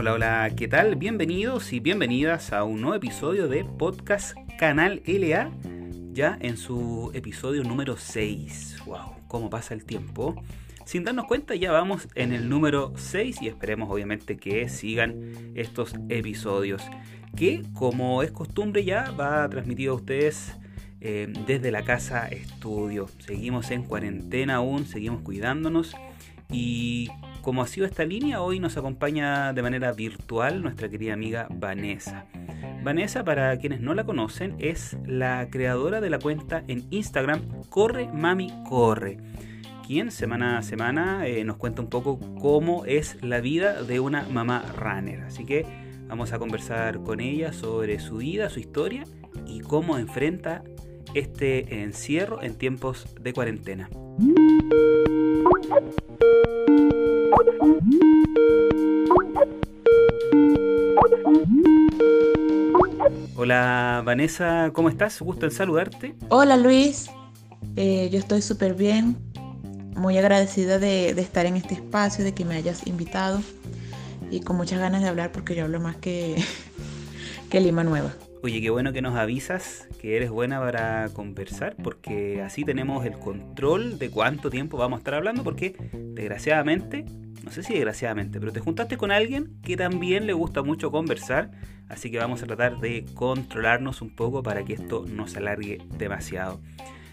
Hola, hola, ¿qué tal? Bienvenidos y bienvenidas a un nuevo episodio de Podcast Canal LA, ya en su episodio número 6. ¡Wow! ¿Cómo pasa el tiempo? Sin darnos cuenta, ya vamos en el número 6 y esperemos obviamente que sigan estos episodios, que como es costumbre ya va transmitido a ustedes eh, desde la casa estudio. Seguimos en cuarentena aún, seguimos cuidándonos y como ha sido esta línea, hoy nos acompaña de manera virtual nuestra querida amiga Vanessa. Vanessa, para quienes no la conocen, es la creadora de la cuenta en Instagram Corre Mami Corre, quien semana a semana eh, nos cuenta un poco cómo es la vida de una mamá runner. Así que vamos a conversar con ella sobre su vida, su historia y cómo enfrenta este encierro en tiempos de cuarentena. Hola Vanessa, ¿cómo estás? Gusto en saludarte. Hola Luis, eh, yo estoy súper bien, muy agradecida de, estar en este espacio, de que me hayas invitado y con muchas ganas de hablar porque yo hablo más que, que Lima Nueva. Oye, qué bueno que nos avisas que eres buena para conversar porque así tenemos el control de cuánto tiempo vamos a estar hablando porque desgraciadamente, no sé si desgraciadamente, pero te juntaste con alguien que también le gusta mucho conversar, así que vamos a tratar de controlarnos un poco para que esto no se alargue demasiado.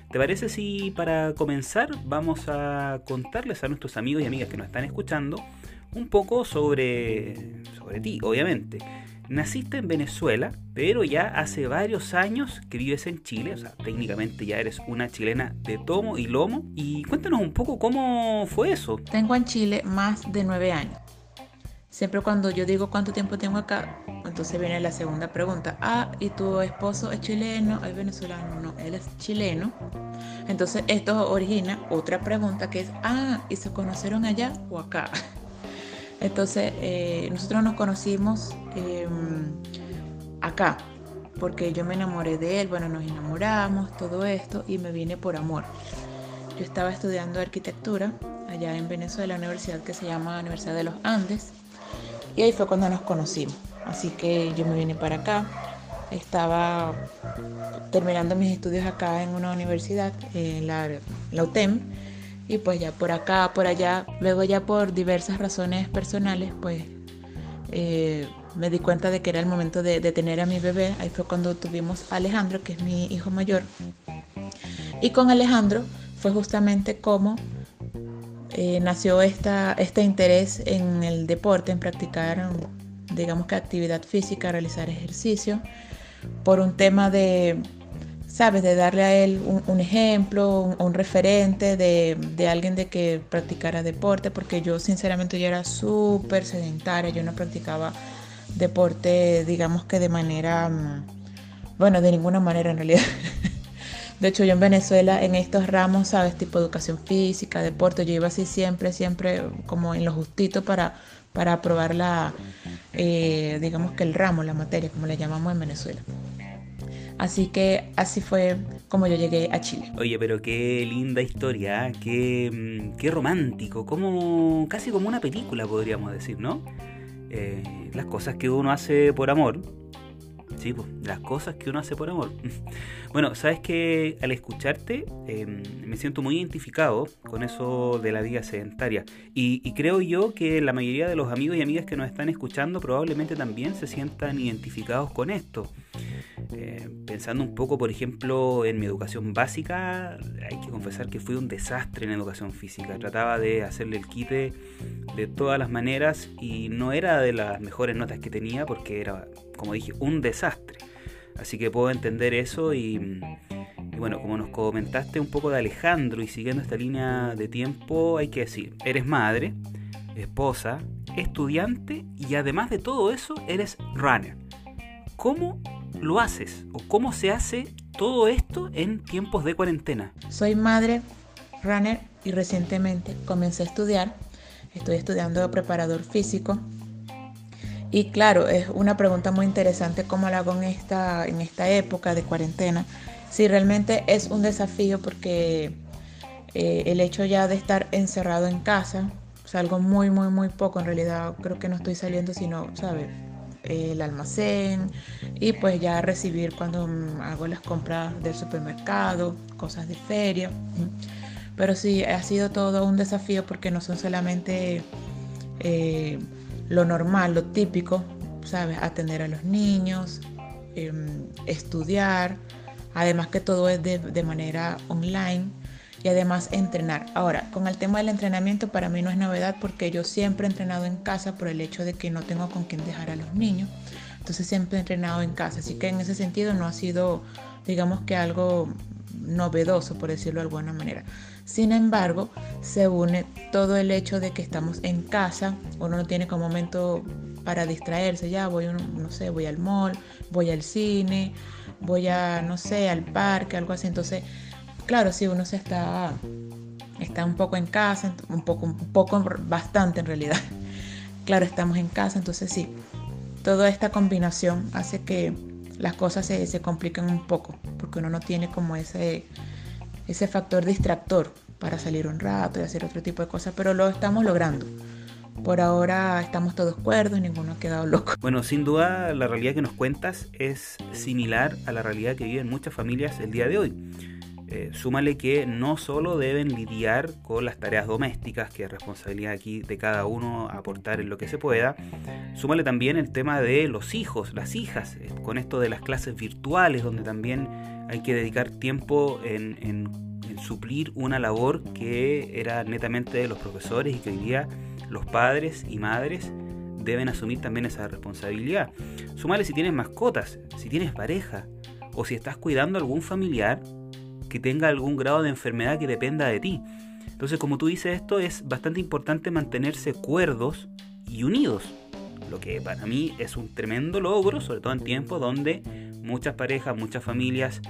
¿Te parece si para comenzar vamos a contarles a nuestros amigos y amigas que nos están escuchando un poco sobre, sobre ti, obviamente? Naciste en Venezuela, pero ya hace varios años que vives en Chile, o sea, técnicamente ya eres una chilena de tomo y lomo. Y cuéntanos un poco cómo fue eso. Tengo en Chile más de nueve años. Siempre cuando yo digo cuánto tiempo tengo acá, entonces viene la segunda pregunta. Ah, ¿y tu esposo es chileno? ¿Es venezolano? No, él es chileno. Entonces esto origina otra pregunta que es, ah, ¿y se conocieron allá o acá? Entonces, eh, nosotros nos conocimos em, acá, porque yo me enamoré de él, bueno, nos enamoramos, todo esto, y me vine por amor. Yo estaba estudiando arquitectura allá en Venezuela, una universidad que se llama Universidad de los Andes, y ahí fue cuando nos conocimos. Así que yo me vine para acá, estaba terminando mis estudios acá en una universidad, en la, la UTEM, y pues ya por acá, por allá, luego ya por diversas razones personales, pues eh, me di cuenta de que era el momento de, tener a mi bebé. Ahí fue cuando tuvimos a Alejandro, que es mi hijo mayor. Y con Alejandro fue justamente como eh, nació esta, este interés en el deporte, en practicar, digamos que actividad física, realizar ejercicio, por un tema de ¿sabes? De darle a él un, ejemplo, un, referente de, alguien de que practicara deporte, porque yo sinceramente yo era súper sedentaria, yo no practicaba deporte, digamos que de manera, mm, bueno, de ninguna manera en realidad. De hecho, yo en Venezuela, en estos ramos, ¿sabes? Tipo educación física, deporte, yo iba así siempre, siempre como en lo justito para, para aprobar la, eh, digamos que el ramo, la materia, como le llamamos en Venezuela. Así que así fue como yo llegué a Chile. Oye, pero qué linda historia, ¿eh? qué, mm, qué, romántico, como casi como una película podríamos decir, ¿no? Eh, las cosas que uno hace por amor. Sí, pues, las cosas que uno hace por amor. bueno, sabes que al escucharte em, me siento muy identificado con eso de la vida sedentaria. Y, y creo yo que la mayoría de los amigos y amigas que nos están escuchando probablemente también se sientan identificados con esto. Eh, pensando un poco, por ejemplo, en mi educación básica, hay que confesar que fui un desastre en educación física. Trataba de hacerle el quite de todas las maneras y no era de las mejores notas que tenía porque era, como dije, un desastre. Así que puedo entender eso y, bueno, como nos comentaste un poco de Alejandro y siguiendo esta línea de tiempo, hay que decir, eres madre, esposa, estudiante y además de todo eso, eres runner. ¿Cómo lo haces o cómo se hace todo esto en tiempos de cuarentena? Soy madre, runner y recientemente comencé a estudiar. Estoy estudiando preparador físico. Y claro, es una pregunta muy interesante cómo lo hago en esta, en esta época de cuarentena. Si realmente es un desafío porque eh, el hecho ya de estar encerrado en casa, Salgo muy, muy, muy poco. En realidad creo que no estoy saliendo sino, ¿sabes? El almacén y pues ya recibir cuando hago las compras del supermercado, cosas de feria. Pero sí, ha sido todo un desafío porque no son solamente eh, lo normal, lo típico, ¿sabes? Atender a los niños, em, estudiar, además que todo es de, de manera online y además entrenar. Ahora, con el tema del entrenamiento para mí no es novedad porque yo siempre he entrenado en casa por el hecho de que no tengo con quién dejar a los niños. Entonces siempre he entrenado en casa, así que en ese sentido no ha sido, digamos que algo novedoso, por decirlo de alguna manera. Sin embargo, se une todo el hecho de que estamos en casa, uno no tiene como momento para distraerse, ya voy, no sé, voy al mall, voy al cine, voy a, no sé, al parque, algo así. Entonces, claro, si uno se está, está un poco en casa, un poco, un poco, bastante en realidad. Claro, estamos en casa, entonces sí, toda esta combinación hace que las cosas se, se compliquen un poco, porque uno no tiene como ese ese factor distractor para salir un rato y hacer otro tipo de cosas, pero lo estamos logrando. Por ahora estamos todos cuerdos, ninguno ha quedado loco. Bueno, sin duda la realidad que nos cuentas es similar a la realidad que viven muchas familias el día de hoy. Eh, súmale que no solo deben lidiar con las tareas domésticas, que es responsabilidad aquí de cada uno aportar en lo que se pueda, súmale también el tema de los hijos, las hijas, eh, con esto de las clases virtuales, donde también hay que dedicar tiempo en, suplir una labor que era netamente de los profesores y que hoy día los padres y madres deben asumir también esa responsabilidad. Sumale si tienes mascotas, si tienes pareja o si estás cuidando a algún familiar que tenga algún grado de enfermedad que dependa de ti. Entonces, como tú dices esto, es bastante importante mantenerse cuerdos y unidos. Lo que para mí es un tremendo logro, sobre todo en tiempos donde muchas parejas, muchas familias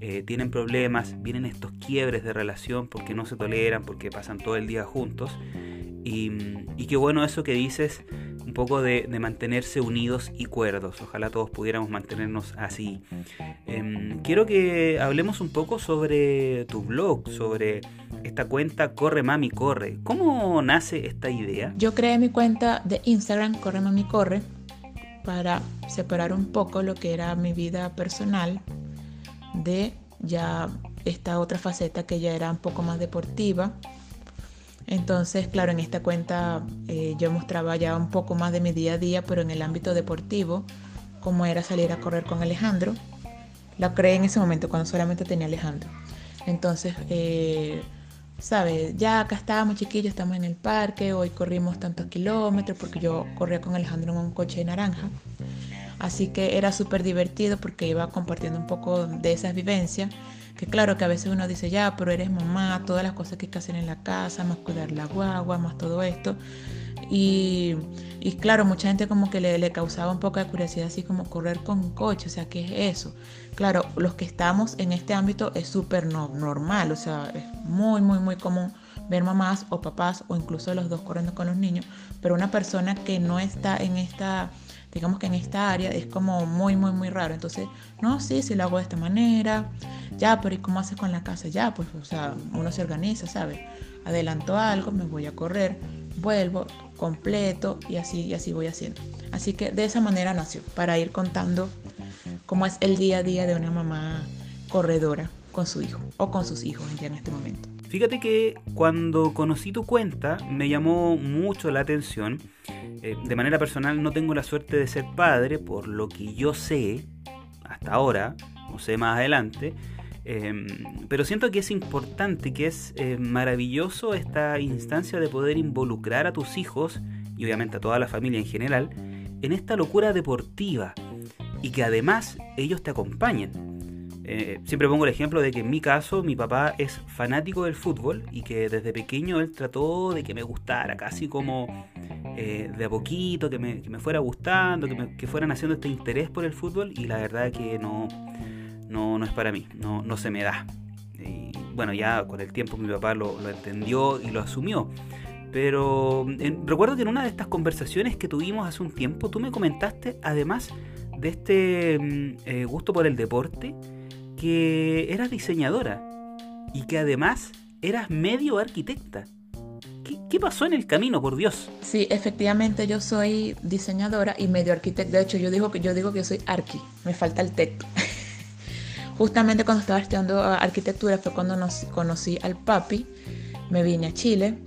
eh, tienen problemas, vienen estos quiebres de relación porque no se toleran, porque pasan todo el día juntos. Y, qué bueno eso que dices, un poco de, mantenerse unidos y cuerdos. Ojalá todos pudiéramos mantenernos así. Em, quiero que hablemos un poco sobre tu blog, sobre esta cuenta Corre Mami Corre. ¿Cómo nace esta idea? Yo creé mi cuenta de Instagram, Corre Mami Corre, para separar un poco lo que era mi vida personal de ya esta otra faceta que ya era un poco más deportiva. Entonces, claro, en esta cuenta eh, yo mostraba ya un poco más de mi día a día, pero en el ámbito deportivo, como era salir a correr con Alejandro. La creé en ese momento cuando solamente tenía Alejandro. Entonces, eh, ¿sabes? Ya acá estábamos chiquillos, estamos en el parque, hoy corrimos tantos kilómetros porque yo corría con Alejandro en un coche naranja. Así que era súper divertido porque iba compartiendo un poco de esas vivencias. Que claro que a veces uno dice, ya, pero eres mamá, todas las cosas que hay que hacer en la casa, más cuidar la guagua, más todo esto. Y, y claro, mucha gente como que le, causaba un poco de curiosidad, así como correr con coche, o sea, ¿qué es eso? Claro, los que estamos en este ámbito es súper no, normal, o sea, es muy, muy, muy común ver mamás o papás o incluso los dos corriendo con los niños, pero una persona que no está en esta digamos que en esta área es como muy, muy, muy raro. Entonces, no, sí, si lo hago de esta manera, ya, pero ¿y cómo haces con la casa? Ya, pues, o sea, uno se organiza, ¿sabes? Adelanto algo, me voy a correr, vuelvo, completo y así, y así voy haciendo. Así que de esa manera nació, para ir contando cómo es el día a día de una mamá corredora con su hijo o con sus hijos ya en este momento. Fíjate que cuando conocí tu cuenta me llamó mucho la atención. Eh, de manera personal no tengo la suerte de ser padre, por lo que yo sé hasta ahora, no sé más adelante, em, pero siento que es importante, que es eh, maravilloso esta instancia de poder involucrar a tus hijos y obviamente a toda la familia en general en esta locura deportiva y que además ellos te acompañen. Eh, siempre pongo el ejemplo de que en mi caso mi papá es fanático del fútbol y que desde pequeño él trató de que me gustara, casi como eh, de a poquito, que me, fuera gustando, que, fueran haciendo este interés por el fútbol y la verdad que no, no, es para mí, no, no se me da. Y bueno, ya con el tiempo mi papá lo, entendió y lo asumió. Pero recuerdo que en una de estas conversaciones que tuvimos hace un tiempo, tú me comentaste, además de este mm, eh, gusto por el deporte, que eras diseñadora y que además eras medio arquitecta. ¿Qué, pasó en el camino, por Dios? Sí, efectivamente yo soy diseñadora y medio arquitecta. De hecho, yo digo que yo digo que soy arqui, me falta el texto. Justamente cuando estaba estudiando arquitectura fue cuando nos, conocí al papi, me vine a Chile,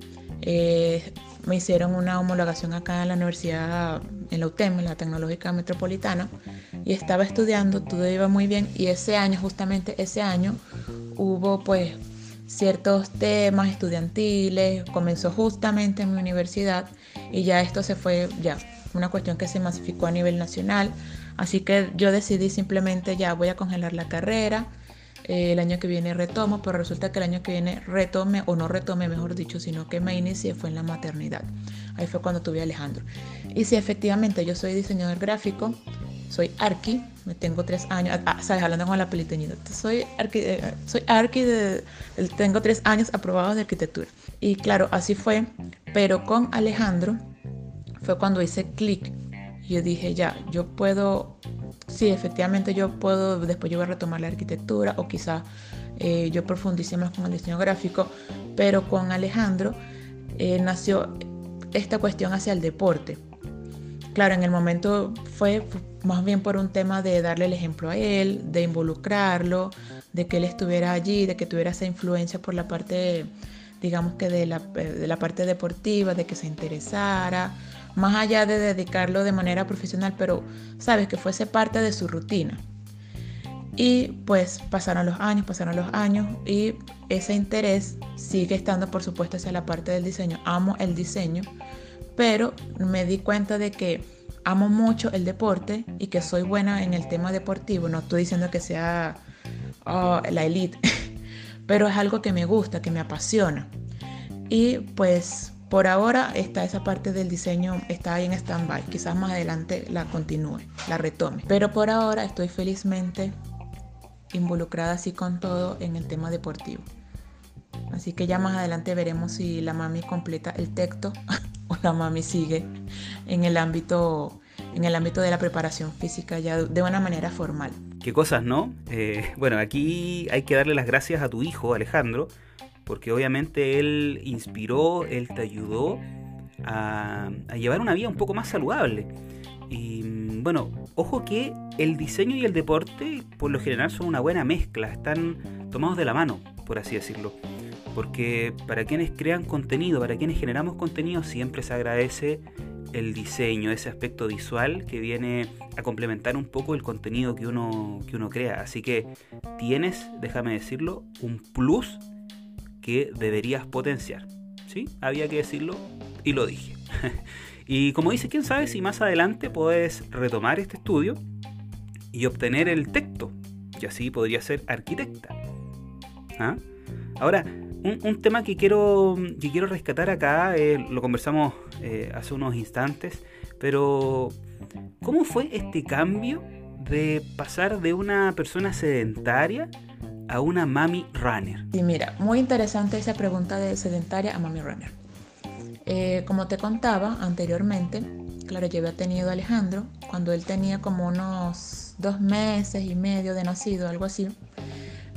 eh, me hicieron una homologación acá en la universidad, en la UTEM, en la Tecnológica Metropolitana, y estaba estudiando, todo iba muy bien, y ese año, justamente ese año, hubo pues ciertos temas estudiantiles, comenzó justamente en mi universidad, y ya esto se fue, ya, una cuestión que se masificó a nivel nacional, así que yo decidí simplemente ya voy a congelar la carrera, eh, el año que viene retomo, pero resulta que el año que viene retome, o no retome, mejor dicho, sino que me inicié fue en la maternidad. Ahí fue cuando tuve a Alejandro. Y sí, efectivamente, yo soy diseñador gráfico, soy arqui, me tengo tres años, ah, sabes, hablando con la peliteñida, soy arqui, eh, soy arqui de, tengo tres años aprobados de arquitectura. Y claro, así fue, pero con Alejandro fue cuando hice clic. Yo dije, ya, yo puedo sí, efectivamente yo puedo, después yo voy a retomar la arquitectura o quizá eh, yo profundice más con el diseño gráfico, pero con Alejandro eh, nació esta cuestión hacia el deporte. Claro, en el momento fue más bien por un tema de darle el ejemplo a él, de involucrarlo, de que él estuviera allí, de que tuviera esa influencia por la parte, digamos que de la, de la parte deportiva, de que se interesara, más allá de dedicarlo de manera profesional, pero sabes que fuese parte de su rutina. Y pues pasaron los años, pasaron los años y ese interés sigue estando por supuesto hacia la parte del diseño. Amo el diseño, pero me di cuenta de que amo mucho el deporte y que soy buena en el tema deportivo. No estoy diciendo que sea oh, la elite, pero es algo que me gusta, que me apasiona. Y pues por ahora está esa parte del diseño, está ahí en stand-by. Quizás más adelante la continúe, la retome. Pero por ahora estoy felizmente involucrada así con todo en el tema deportivo. Así que ya más adelante veremos si la mami completa el texto o la mami sigue en el ámbito, en el ámbito de la preparación física ya de una manera formal. Qué cosas, ¿no? Eh, bueno, aquí hay que darle las gracias a tu hijo, Alejandro, porque obviamente él inspiró, él te ayudó a, llevar una vida un poco más saludable. Y mm, bueno, ojo que el diseño y el deporte por lo general son una buena mezcla, están tomados de la mano, por así decirlo. Porque para quienes crean contenido, para quienes generamos contenido, siempre se agradece el diseño, ese aspecto visual que viene a complementar un poco el contenido que uno, que uno crea. Así que tienes, déjame decirlo, un plus que deberías potenciar. ¿Sí? Había que decirlo y lo dije. y como dice, quién sabe si más adelante puedes retomar este estudio y obtener el texto, y así podría ser arquitecta. ¿Ah? Ahora, un, tema que quiero, que quiero rescatar acá, eh, lo conversamos eh, hace unos instantes, pero ¿cómo fue este cambio de pasar de una persona sedentaria a una mami runner? Y mira, muy interesante esa pregunta de sedentaria a mami runner. Eh, como te contaba anteriormente, claro, yo había tenido a Alejandro cuando él tenía como unos dos meses y medio de nacido, algo así.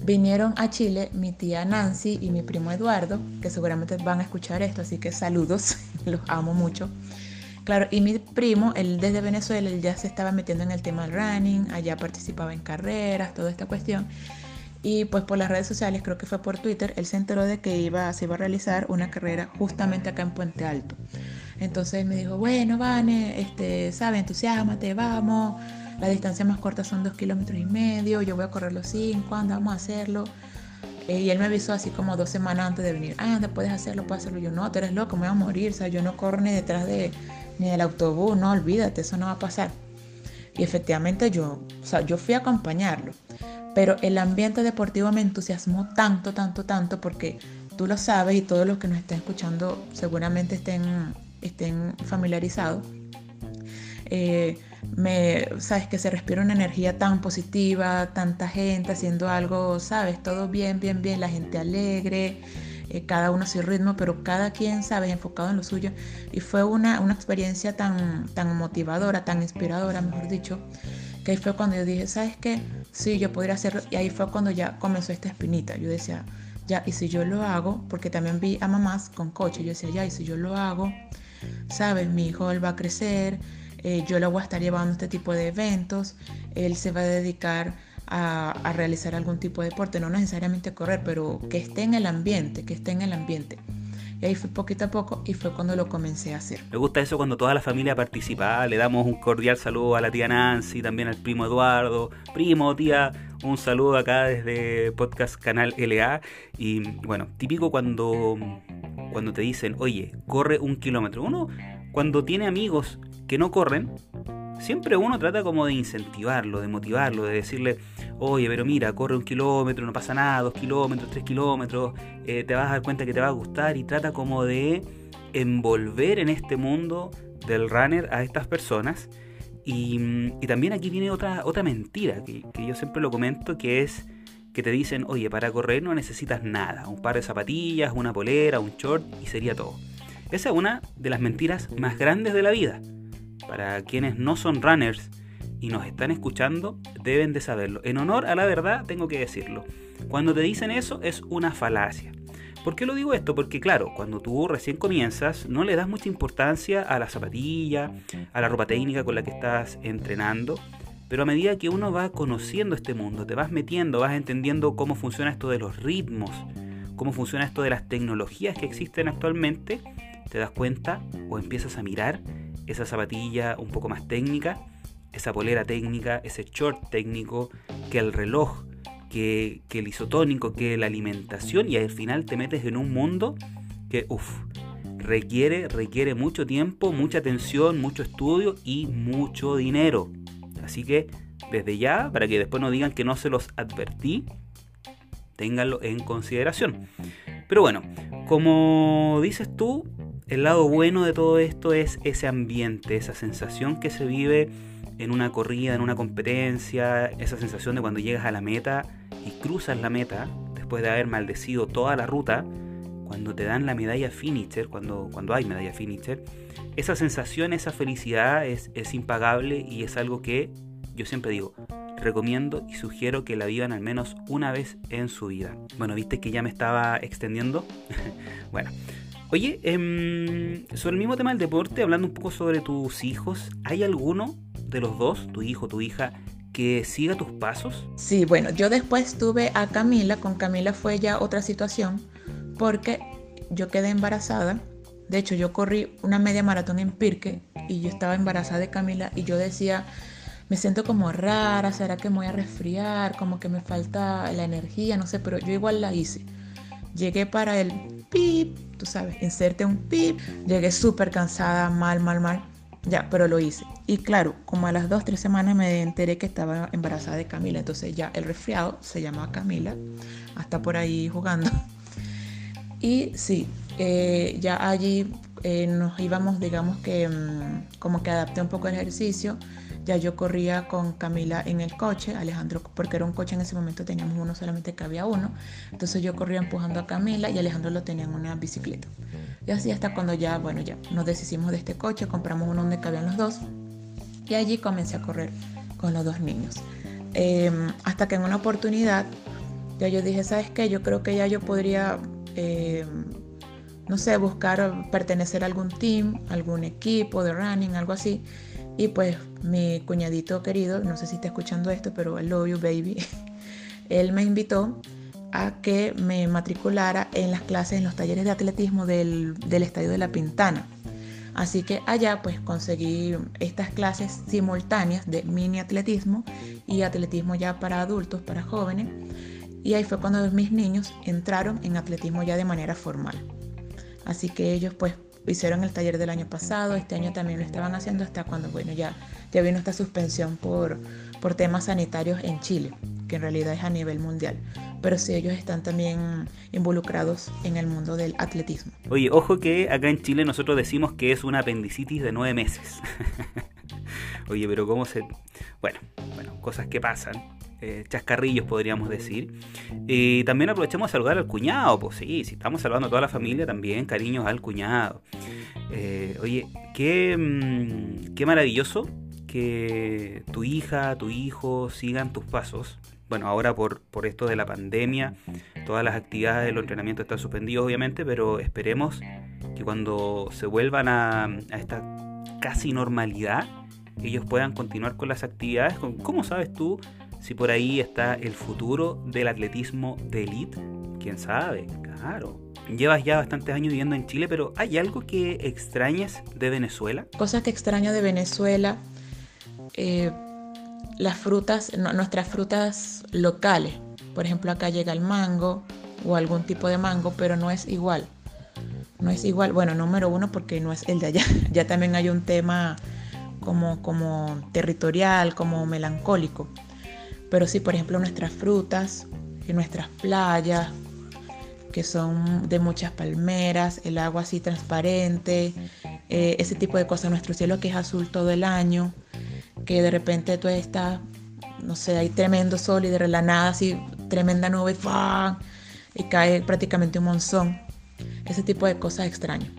Vinieron a Chile mi tía Nancy y mi primo Eduardo, que seguramente van a escuchar esto, así que saludos, los amo mucho. Claro, y mi primo, él desde Venezuela, él ya se estaba metiendo en el tema del running, allá participaba en carreras, toda esta cuestión. Y pues por las redes sociales, creo que fue por Twitter, él se enteró de que iba, se iba a realizar una carrera justamente acá en Puente Alto. Entonces me dijo, bueno, Vane, este, sabe, entusiasmate, vamos. La distancia más corta son dos kilómetros y medio, yo voy a correr los cinco, vamos a hacerlo. Eh, y él me avisó así como dos semanas antes de venir, anda, puedes hacerlo, puedes hacerlo. Yo, no, tú eres loco, me voy a morir, o sea, yo no corro ni detrás de, ni del autobús, no, olvídate, eso no va a pasar. Y efectivamente yo, o sea, yo fui a acompañarlo. Pero el ambiente deportivo me entusiasmó tanto, tanto, tanto, porque tú lo sabes y todos los que nos estén escuchando seguramente estén, estén familiarizados. Eh, me, sabes que se respira una energía tan positiva, tanta gente haciendo algo, sabes, todo bien, bien, bien, la gente alegre, eh, cada uno a su ritmo, pero cada quien, sabes, enfocado en lo suyo. Y fue una, una experiencia tan, tan motivadora, tan inspiradora, mejor dicho, que ahí fue cuando yo dije, ¿sabes qué? Sí, yo podría hacerlo. Y ahí fue cuando ya comenzó esta espinita. Yo decía, ya, y si yo lo hago, porque también vi a mamás con coche, yo decía, ya, y si yo lo hago, ¿sabes? Mi hijo él va a crecer, eh, yo lo voy a estar llevando a este tipo de eventos, él se va a dedicar a, a, realizar algún tipo de deporte, no necesariamente correr, pero que esté en el ambiente, que esté en el ambiente. Y ahí fue poquito a poco y fue cuando lo comencé a hacer. Me gusta eso cuando toda la familia participa. Le damos un cordial saludo a la tía Nancy, también al primo Eduardo. Primo, tía, un saludo acá desde Podcast Canal LA. Y bueno, típico cuando, cuando te dicen, oye, corre un kilómetro. Uno, cuando tiene amigos que no corren, siempre uno trata como de incentivarlo, de motivarlo, de decirle, oye, pero mira, corre un kilómetro, no pasa nada, dos kilómetros, tres kilómetros, eh, te vas a dar cuenta que te va a gustar y trata como de envolver en este mundo del runner a estas personas. Y, también aquí viene otra, otra mentira que, que yo siempre lo comento, que es que te dicen, oye, para correr no necesitas nada, un par de zapatillas, una polera, un short y sería todo. Esa es una de las mentiras más grandes de la vida. Para quienes no son runners y nos están escuchando, deben de saberlo. En honor a la verdad, tengo que decirlo. Cuando te dicen eso, es una falacia. ¿Por qué lo digo esto? Porque claro, cuando tú recién comienzas, no le das mucha importancia a la zapatilla, a la ropa técnica con la que estás entrenando, pero a medida que uno va conociendo este mundo, te vas metiendo, vas entendiendo cómo funciona esto de los ritmos, cómo funciona esto de las tecnologías que existen actualmente, te das cuenta o empiezas a mirar esa zapatilla un poco más técnica, esa polera técnica, ese short técnico, que el reloj, que, el isotónico, que la alimentación y al final te metes en un mundo que, uff, requiere, requiere mucho tiempo, mucha atención, mucho estudio y mucho dinero. Así que desde ya, para que después no digan que no se los advertí, ténganlo en consideración. Pero bueno, como dices tú, el lado bueno de todo esto es ese ambiente, esa sensación que se vive en una corrida, en una competencia, esa sensación de cuando llegas a la meta y cruzas la meta, después de haber maldecido toda la ruta, cuando te dan la medalla finisher, cuando, cuando hay medalla finisher, esa sensación, esa felicidad es, es impagable y es algo que yo siempre digo, recomiendo y sugiero que la vivan al menos una vez en su vida. Bueno, viste que ya me estaba extendiendo. bueno, oye, eh, sobre el mismo tema del deporte, hablando un poco sobre tus hijos, ¿hay alguno de los dos, tu hijo, tu hija, que siga tus pasos? Sí, bueno, yo después tuve a Camila, con Camila fue ya otra situación, porque yo quedé embarazada. De hecho, yo corrí una media maratón en Pirque y yo estaba embarazada de Camila y yo decía, me siento como rara, ¿será que me voy a resfriar? Como que me falta la energía, no sé, pero yo igual la hice. Llegué para el pip, tú sabes, inserte un pip, llegué súper cansada, mal, mal, mal, ya, pero lo hice. Y claro, como a las dos, tres semanas me enteré que estaba embarazada de Camila, entonces ya el resfriado se llama Camila, hasta por ahí jugando. Y sí, eh, ya allí eh, nos íbamos, digamos que mmm, como que adapté un poco el ejercicio ya yo corría con Camila en el coche, Alejandro, porque era un coche en ese momento, teníamos uno, solamente cabía uno. Entonces yo corría empujando a Camila y Alejandro lo tenía en una bicicleta. Y así hasta cuando ya, bueno, ya nos deshicimos de este coche, compramos uno donde cabían los dos. Y allí comencé a correr con los dos niños. Eh, hasta que en una oportunidad, ya yo dije, ¿sabes qué? Yo creo que ya yo podría... Eh, no sé, buscar pertenecer a algún team, algún equipo de running, algo así. Y pues mi cuñadito querido, no sé si está escuchando esto, pero I love you baby, él me invitó a que me matriculara en las clases, en los talleres de atletismo del, del Estadio de la Pintana. Así que allá pues conseguí estas clases simultáneas de mini atletismo y atletismo ya para adultos, para jóvenes. Y ahí fue cuando mis niños entraron en atletismo ya de manera formal. Así que ellos pues hicieron el taller del año pasado, este año también lo estaban haciendo hasta cuando, bueno, ya, ya vino esta suspensión por, por temas sanitarios en Chile, que en realidad es a nivel mundial. Pero sí, ellos están también involucrados en el mundo del atletismo. Oye, ojo que acá en Chile nosotros decimos que es una apendicitis de nueve meses. Oye, pero cómo se... Bueno, bueno, cosas que pasan. Eh, chascarrillos podríamos decir. Y también aprovechamos a saludar al cuñado, pues sí, si estamos saludando a toda la familia también, cariños al cuñado. Eh, oye, qué, mmm, qué maravilloso que tu hija, tu hijo sigan tus pasos. Bueno, ahora por, por esto de la pandemia todas las actividades de los entrenamientos están suspendidos obviamente, pero esperemos que cuando se vuelvan a, a esta casi normalidad, ellos puedan continuar con las actividades. ¿Cómo sabes tú si por ahí está el futuro del atletismo de élite? ¿Quién sabe? Claro. Llevas ya bastantes años viviendo en Chile, pero ¿hay algo que extrañes de Venezuela? Cosas que extraño de Venezuela, eh, las frutas, nuestras frutas locales. Por ejemplo, acá llega el mango o algún tipo de mango, pero no es igual. No es igual, bueno, número uno porque no es el de allá. Ya también hay un tema como, como territorial, como melancólico. Pero sí, por ejemplo, nuestras frutas, y nuestras playas, que son de muchas palmeras, el agua así transparente, eh, ese tipo de cosas. Nuestro cielo que es azul todo el año, que de repente tú estás, no sé, hay tremendo sol y de la nada así, tremenda nube, y cae prácticamente un monzón. Ese tipo de cosas extrañas.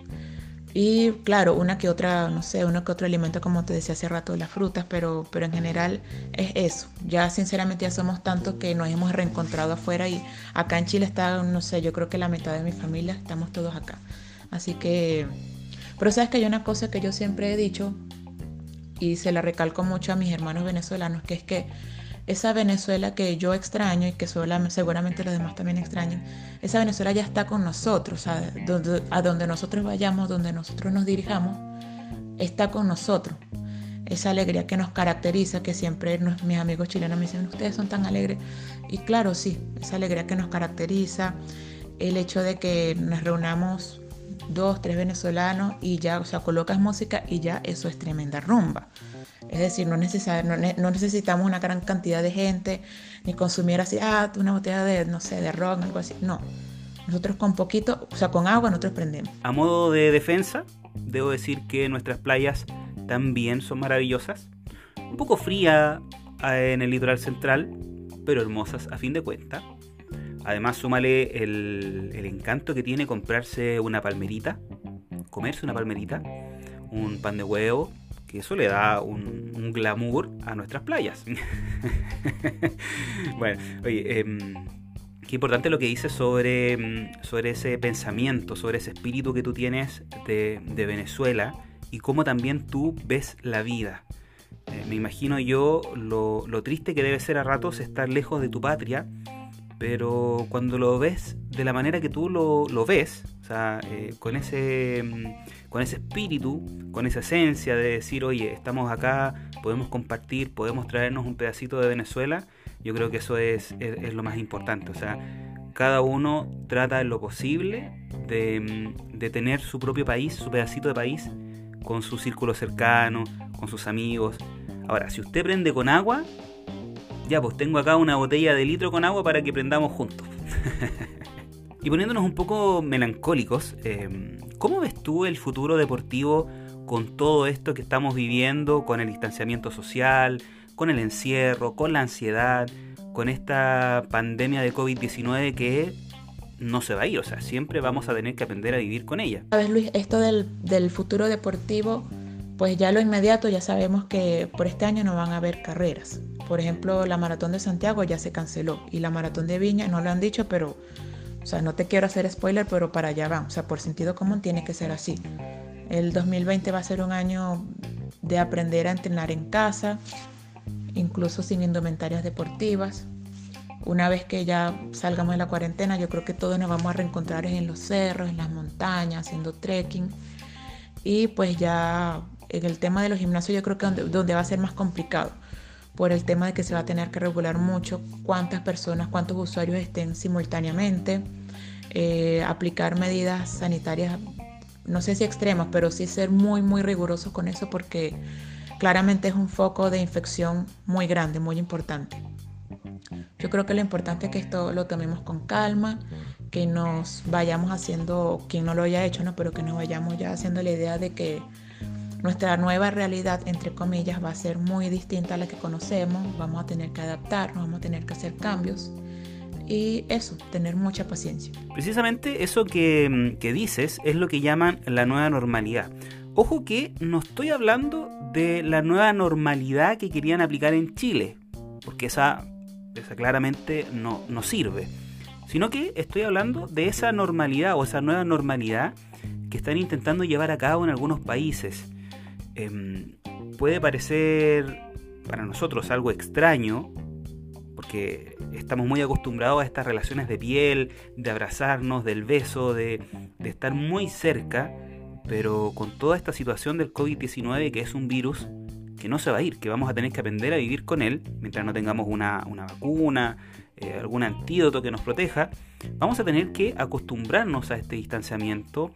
Y claro, una que otra, no sé, uno que otro alimento, como te decía hace rato, las frutas, pero, pero en general es eso. Ya sinceramente ya somos tantos que nos hemos reencontrado afuera y acá en Chile está, no sé, yo creo que la mitad de mi familia estamos todos acá. Así que, pero sabes que hay una cosa que yo siempre he dicho y se la recalco mucho a mis hermanos venezolanos, que es que esa Venezuela que yo extraño y que seguramente los demás también extrañan, esa Venezuela ya está con nosotros, a donde, a donde nosotros vayamos, donde nosotros nos dirijamos, está con nosotros. Esa alegría que nos caracteriza, que siempre mis amigos chilenos me dicen, ustedes son tan alegres. Y claro, sí, esa alegría que nos caracteriza, el hecho de que nos reunamos dos, tres venezolanos y ya, o sea, colocas música y ya eso es tremenda rumba. Es decir, no, no, necesitamos una gran cantidad de gente, ni consumir así, ah, una botella de, no sé, de rock, algo así. No. Nosotros con poquito, o sea, con agua nosotros prendemos. A modo de defensa, debo decir que nuestras playas también son maravillosas. Un poco fría eh, en el litoral central, pero hermosas a fin de cuentas. Además, súmale el, el encanto que tiene comprarse una palmerita, comerse una palmerita, un pan de huevo, que eso le da un, glamour a nuestras playas. bueno, oye, em, qué importante lo que dices sobre, em, sobre ese pensamiento, sobre ese espíritu que tú tienes de, Venezuela y cómo también tú ves la vida. Eh, me imagino yo lo, triste que debe ser a ratos estar lejos de tu patria, pero cuando lo ves de la manera que tú lo, lo ves, o sea, eh, con ese em, con ese espíritu, con esa esencia de decir, oye, estamos acá, podemos compartir, podemos traernos un pedacito de Venezuela, yo creo que eso es, lo más importante. O sea, cada uno trata en lo posible de, de tener su propio país, su pedacito de país, con su círculo cercano, con sus amigos. Ahora, si usted prende con agua, ya pues tengo acá una botella de litro con agua para que prendamos juntos. y poniéndonos un poco melancólicos, eh, ¿Cómo ves tú el futuro deportivo con todo esto que estamos viviendo, con el distanciamiento social, con el encierro, con la ansiedad, con esta pandemia de COVID-19 que no se va a ir? O sea, siempre vamos a tener que aprender a vivir con ella. Sabes, Luis, esto del, del futuro deportivo, pues ya lo inmediato ya sabemos que por este año no van a haber carreras. Por ejemplo, la maratón de Santiago ya se canceló y la maratón de Viña no lo han dicho, pero o sea, no te quiero hacer spoiler, pero para allá va. O sea, por sentido común tiene que ser así. El 2020 va a ser un año de aprender a entrenar en casa, incluso sin indumentarias deportivas. Una vez que ya salgamos de la cuarentena, yo creo que todos nos vamos a reencontrar en los cerros, en las montañas, haciendo trekking. Y pues ya en el tema de los gimnasios yo creo que donde, donde va a ser más complicado por el tema de que se va a tener que regular mucho cuántas personas, cuántos usuarios estén simultáneamente, eh, aplicar medidas sanitarias, no sé si extremas, pero sí ser muy, muy rigurosos con eso porque claramente es un foco de infección muy grande, muy importante. Yo creo que lo importante es que esto lo tomemos con calma, que nos vayamos haciendo, quien no lo haya hecho, ¿no? pero que nos vayamos ya haciendo la idea de que nuestra nueva realidad, entre comillas, va a ser muy distinta a la que conocemos, vamos a tener que adaptarnos, vamos a tener que hacer cambios y eso, tener mucha paciencia. Precisamente eso que, que, dices es lo que llaman la nueva normalidad. Ojo que no estoy hablando de la nueva normalidad que querían aplicar en Chile, porque esa, esa claramente no, no sirve sino que estoy hablando de esa normalidad o esa nueva normalidad que están intentando llevar a cabo en algunos países. Em, puede parecer para nosotros algo extraño, porque estamos muy acostumbrados a estas relaciones de piel, de abrazarnos, del beso, de, de estar muy cerca, pero con toda esta situación del COVID-19 que es un virus que no se va a ir, que vamos a tener que aprender a vivir con él mientras no tengamos una, vacuna, eh, algún antídoto que nos proteja, vamos a tener que acostumbrarnos a este distanciamiento.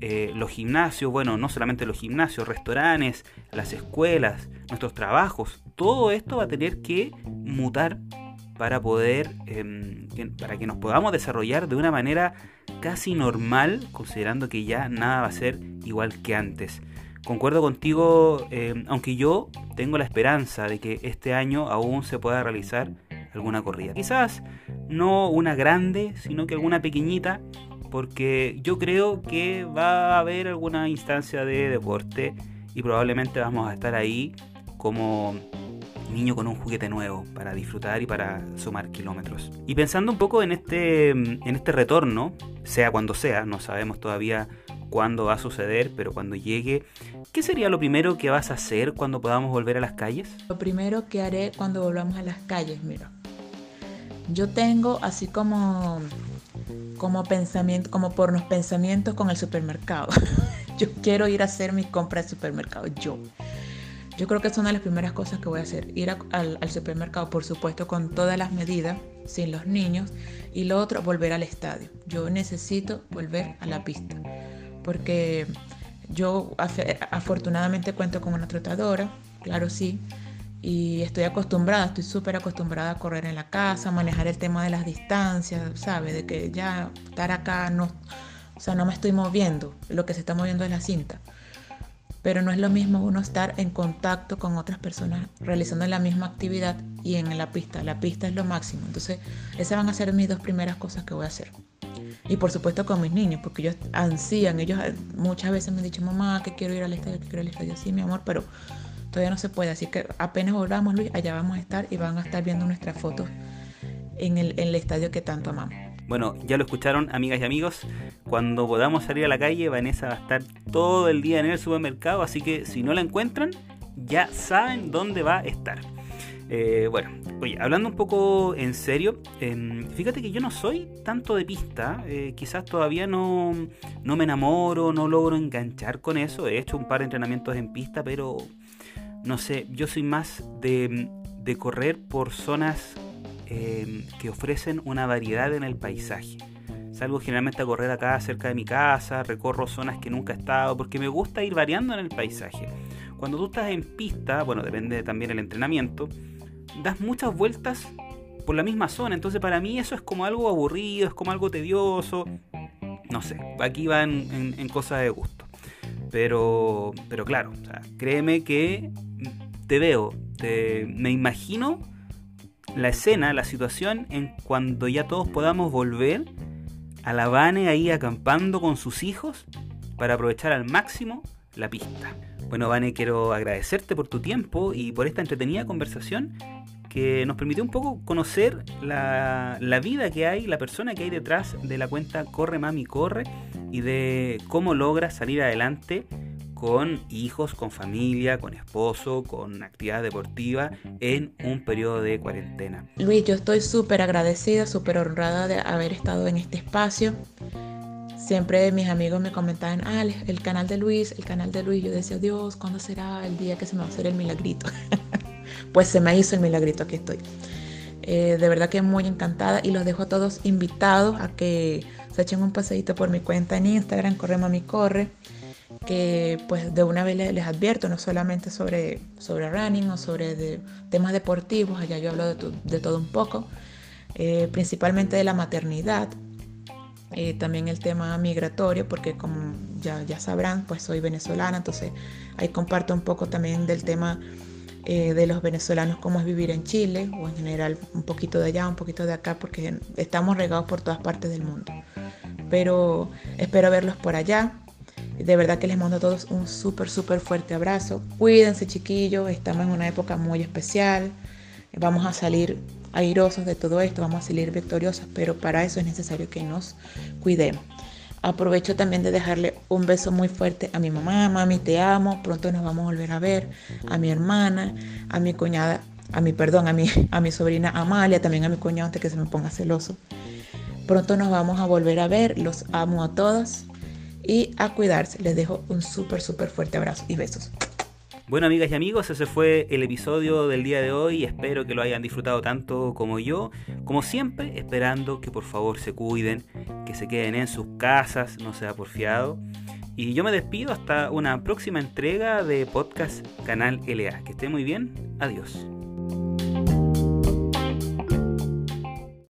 Eh, los gimnasios, bueno, no solamente los gimnasios, restaurantes, las escuelas, nuestros trabajos, todo esto va a tener que mutar para poder, em, para que nos podamos desarrollar de una manera casi normal, considerando que ya nada va a ser igual que antes. Concuerdo contigo, em, aunque yo tengo la esperanza de que este año aún se pueda realizar alguna corrida. Quizás no una grande, sino que alguna pequeñita, porque yo creo que va a haber alguna instancia de deporte y probablemente vamos a estar ahí como niño con un juguete nuevo para disfrutar y para sumar kilómetros. Y pensando un poco en este, en este retorno, sea cuando sea, no sabemos todavía cuándo va a suceder, pero cuando llegue, ¿qué sería lo primero que vas a hacer cuando podamos volver a las calles? Lo primero que haré cuando volvamos a las calles, mira, yo tengo así como como pensamiento, como por los pensamientos con el supermercado. yo quiero ir a hacer mi compra de supermercado, yo. Yo creo que es una de las primeras cosas que voy a hacer, ir al, supermercado, por supuesto, con todas las medidas, sin los niños, y lo otro, volver al estadio. Yo necesito volver a la pista, porque yo afortunadamente cuento con una trotadora, claro sí, y estoy acostumbrada, estoy súper acostumbrada a correr en la casa, manejar el tema de las distancias, ¿sabes? De que ya estar acá no, o sea, no me estoy moviendo, lo que se está moviendo es la cinta pero no es lo mismo uno estar en contacto con otras personas realizando la misma actividad y en la pista. La pista es lo máximo. Entonces, esas van a ser mis dos primeras cosas que voy a hacer. Y por supuesto con mis niños, porque ellos ansían, ellos muchas veces me han dicho, mamá, que quiero ir al estadio, que quiero ir al estadio. Sí, mi amor, pero todavía no se puede. Así que apenas volvamos, Luis, allá vamos a estar y van a estar viendo nuestras fotos en el, en el estadio que tanto amamos. Bueno, ya lo escucharon, amigas y amigos. Cuando podamos salir a la calle, Vanessa va a estar todo el día en el supermercado, así que si no la encuentran, ya saben dónde va a estar. Eh, bueno, oye, hablando un poco en serio, em, fíjate que yo no soy tanto de pista, eh, quizás todavía no, no me enamoro, no logro enganchar con eso, he hecho un par de entrenamientos en pista, pero no sé, yo soy más de, de correr por zonas Em, que ofrecen una variedad en el paisaje. Salgo generalmente a correr acá cerca de mi casa, recorro zonas que nunca he estado, porque me gusta ir variando en el paisaje. Cuando tú estás en pista, bueno, depende también el entrenamiento, das muchas vueltas por la misma zona, entonces para mí eso es como algo aburrido, es como algo tedioso, no sé, aquí van en, cosas de gusto. Pero, pero claro, créeme que te veo, te, me imagino la escena, la situación en cuando ya todos podamos volver a la Vane ahí acampando con sus hijos para aprovechar al máximo la pista. Bueno, Vane, quiero agradecerte por tu tiempo y por esta entretenida conversación que nos permitió un poco conocer la, la, vida que hay, la persona que hay detrás de la cuenta Corre Mami Corre y de cómo logra salir adelante con hijos, con familia, con esposo, con actividad deportiva en un periodo de cuarentena. Luis, yo estoy súper agradecida, súper honrada de haber estado en este espacio. Siempre mis amigos me comentaban, ah, el canal de Luis, el canal de Luis. Yo decía, Dios, ¿cuándo será el día que se me va a hacer el milagrito? pues se me hizo el milagrito, aquí estoy. Eh, de verdad que muy encantada y los dejo a todos invitados a que se echen un paseíto por mi cuenta en Instagram, Corre Mami Corre que pues de una vez les, advierto, no solamente sobre, sobre running o sobre temas deportivos, allá yo hablo de, todo un poco, eh, principalmente de la maternidad, eh, también el tema migratorio, porque como ya, ya sabrán, pues soy venezolana, entonces ahí comparto un poco también del tema eh, de los venezolanos, cómo es vivir en Chile, o en general un poquito de allá, un poquito de acá, porque estamos regados por todas partes del mundo. Pero espero verlos por allá. De verdad que les mando a todos un súper, súper fuerte abrazo. Cuídense chiquillos, estamos en una época muy especial. Vamos a salir airosos de todo esto, vamos a salir victoriosos, pero para eso es necesario que nos cuidemos. Aprovecho también de dejarle un beso muy fuerte a mi mamá, mami, te amo, pronto nos vamos a volver a ver, a mi hermana, a mi cuñada, a mi, perdón, a mi, a mi sobrina Amalia, también a mi cuñado antes que se me ponga celoso. Pronto nos vamos a volver a ver, los amo a todos y a cuidarse. Les dejo un súper, súper fuerte abrazo y besos. Bueno, amigas y amigos, ese fue el episodio del día de hoy. Espero que lo hayan disfrutado tanto como yo. Como siempre, esperando que por favor se cuiden, que se queden en sus casas, no sea porfiado. Y yo me despido hasta una próxima entrega de podcast Canal LA. Que esté muy bien. Adiós.